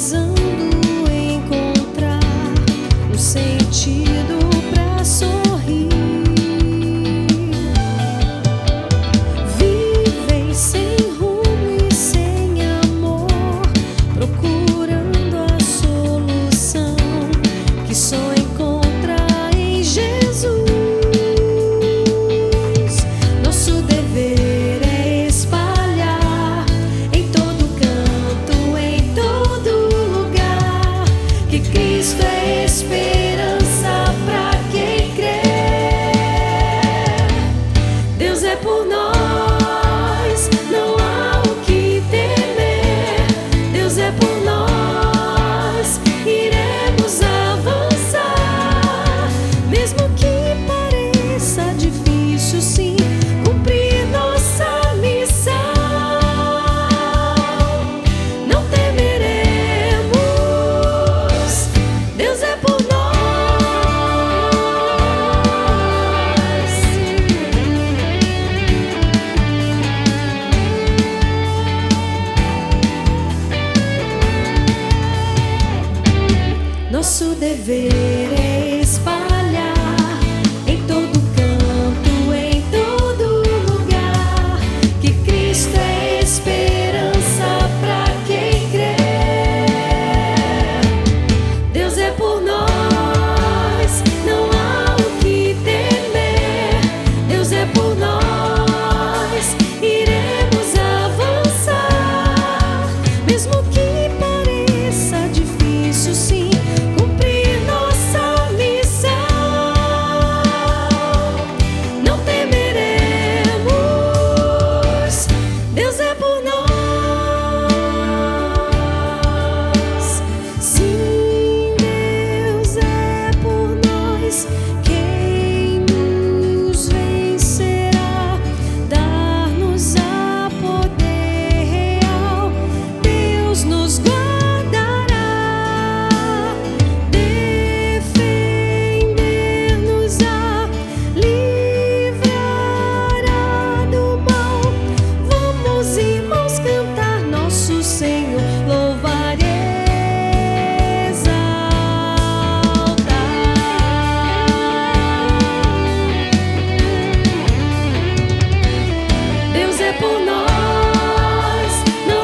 reason nosso dever é No